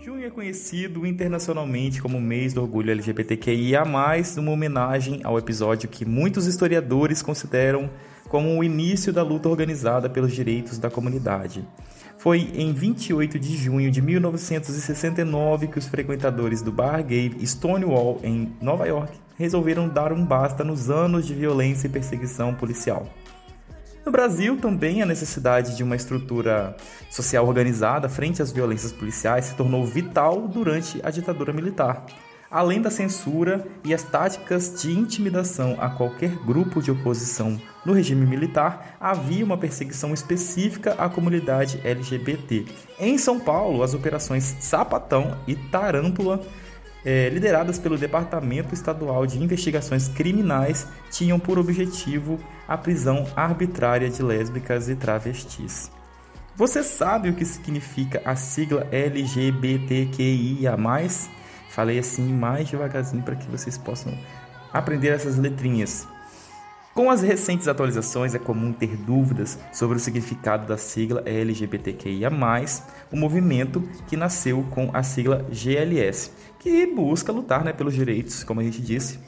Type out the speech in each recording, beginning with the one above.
Junho é conhecido internacionalmente como mês do orgulho LGBTQIA, uma homenagem ao episódio que muitos historiadores consideram como o início da luta organizada pelos direitos da comunidade. Foi em 28 de junho de 1969 que os frequentadores do bar gay Stonewall, em Nova York, resolveram dar um basta nos anos de violência e perseguição policial. No Brasil, também a necessidade de uma estrutura social organizada frente às violências policiais se tornou vital durante a ditadura militar. Além da censura e as táticas de intimidação a qualquer grupo de oposição no regime militar, havia uma perseguição específica à comunidade LGBT. Em São Paulo, as operações Sapatão e Tarântula é, lideradas pelo Departamento Estadual de Investigações Criminais, tinham por objetivo a prisão arbitrária de lésbicas e travestis. Você sabe o que significa a sigla LGBTQIA? Falei assim mais devagarzinho para que vocês possam aprender essas letrinhas. Com as recentes atualizações, é comum ter dúvidas sobre o significado da sigla LGBTQIA, o movimento que nasceu com a sigla GLS, que busca lutar né, pelos direitos, como a gente disse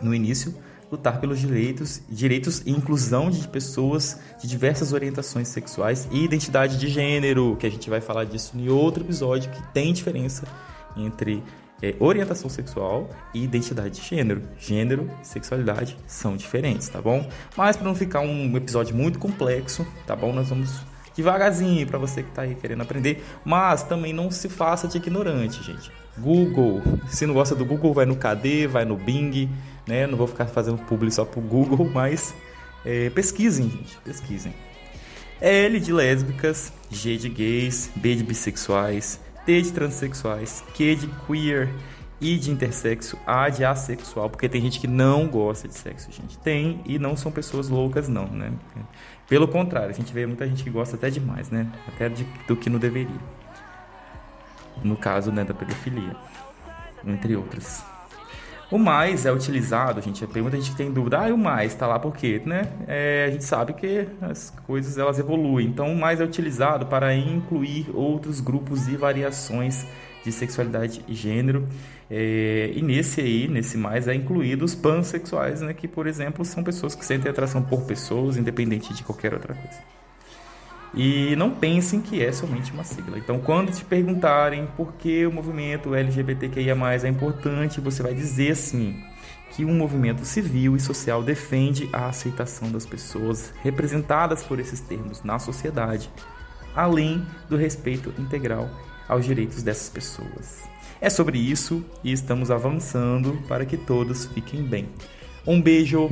no início, lutar pelos direitos, direitos e inclusão de pessoas de diversas orientações sexuais e identidade de gênero, que a gente vai falar disso em outro episódio, que tem diferença entre é, orientação sexual e identidade de gênero. Gênero e sexualidade são diferentes, tá bom? Mas para não ficar um episódio muito complexo, tá bom? Nós vamos devagarzinho para você que está aí querendo aprender, mas também não se faça de ignorante, gente. Google, se não gosta do Google, vai no KD, vai no Bing, né? Não vou ficar fazendo publi só pro Google, mas é, pesquisem, gente, pesquisem. L de lésbicas, G de gays, B de bissexuais, T de transexuais, Q de queer, I de intersexo, A de assexual, porque tem gente que não gosta de sexo, gente. Tem e não são pessoas loucas, não, né? Pelo contrário, a gente vê muita gente que gosta até demais, né? Até de, do que não deveria. No caso, né, da pedofilia, entre outras. O mais é utilizado, gente, tem muita gente que tem dúvida, ah, o mais tá lá por quê, né? É, a gente sabe que as coisas elas evoluem, então o mais é utilizado para incluir outros grupos e variações de sexualidade e gênero. É, e nesse aí, nesse mais, é incluído os pansexuais, né? Que, por exemplo, são pessoas que sentem atração por pessoas, independente de qualquer outra coisa. E não pensem que é somente uma sigla. Então, quando te perguntarem por que o movimento LGBTQIA é importante, você vai dizer assim: que um movimento civil e social defende a aceitação das pessoas representadas por esses termos na sociedade, além do respeito integral aos direitos dessas pessoas. É sobre isso e estamos avançando para que todos fiquem bem. Um beijo